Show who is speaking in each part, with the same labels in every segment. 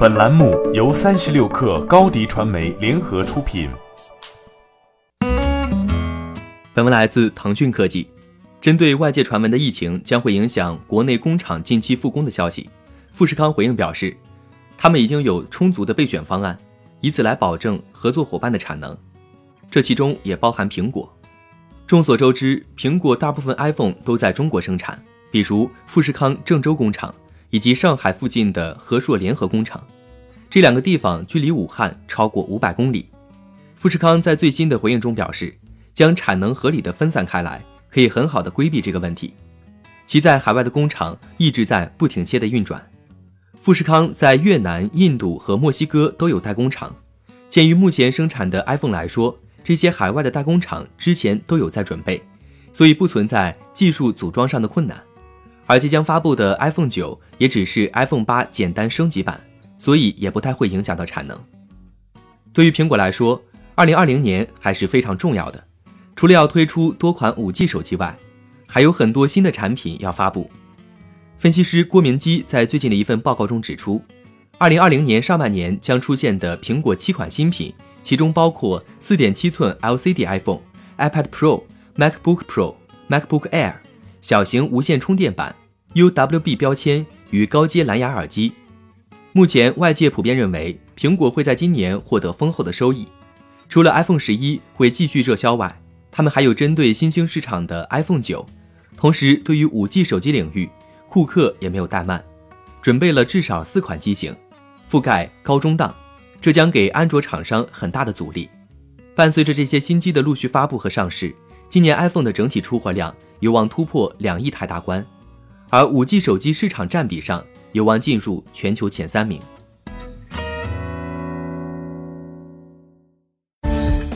Speaker 1: 本栏目由三十六氪高低传媒联合出品。
Speaker 2: 本文来自腾讯科技。针对外界传闻的疫情将会影响国内工厂近期复工的消息，富士康回应表示，他们已经有充足的备选方案，以此来保证合作伙伴的产能。这其中也包含苹果。众所周知，苹果大部分 iPhone 都在中国生产，比如富士康郑州工厂。以及上海附近的和硕联合工厂，这两个地方距离武汉超过五百公里。富士康在最新的回应中表示，将产能合理的分散开来，可以很好的规避这个问题。其在海外的工厂一直在不停歇的运转。富士康在越南、印度和墨西哥都有代工厂。鉴于目前生产的 iPhone 来说，这些海外的代工厂之前都有在准备，所以不存在技术组装上的困难。而即将发布的 iPhone 九也只是 iPhone 八简单升级版，所以也不太会影响到产能。对于苹果来说，2020年还是非常重要的。除了要推出多款 5G 手机外，还有很多新的产品要发布。分析师郭明基在最近的一份报告中指出，2020年上半年将出现的苹果七款新品，其中包括4.7寸 LCD iPhone、iPad Pro、MacBook Pro、MacBook Air、小型无线充电板。UWB 标签与高阶蓝牙耳机，目前外界普遍认为苹果会在今年获得丰厚的收益。除了 iPhone 十一会继续热销外，他们还有针对新兴市场的 iPhone 九。同时，对于 5G 手机领域，库克也没有怠慢，准备了至少四款机型，覆盖高中档，这将给安卓厂商很大的阻力。伴随着这些新机的陆续发布和上市，今年 iPhone 的整体出货量有望突破两亿台大关。而五 G 手机市场占比上有望进入全球前三名。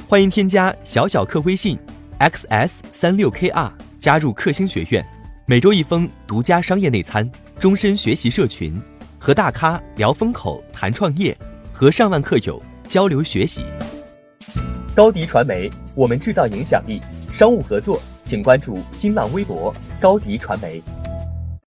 Speaker 3: 欢迎添加小小客微信 xs 三六 kr 加入克星学院，每周一封独家商业内参，终身学习社群，和大咖聊风口谈创业，和上万客友交流学习。高迪传媒，我们制造影响力。商务合作，请关注新浪微博高迪传媒。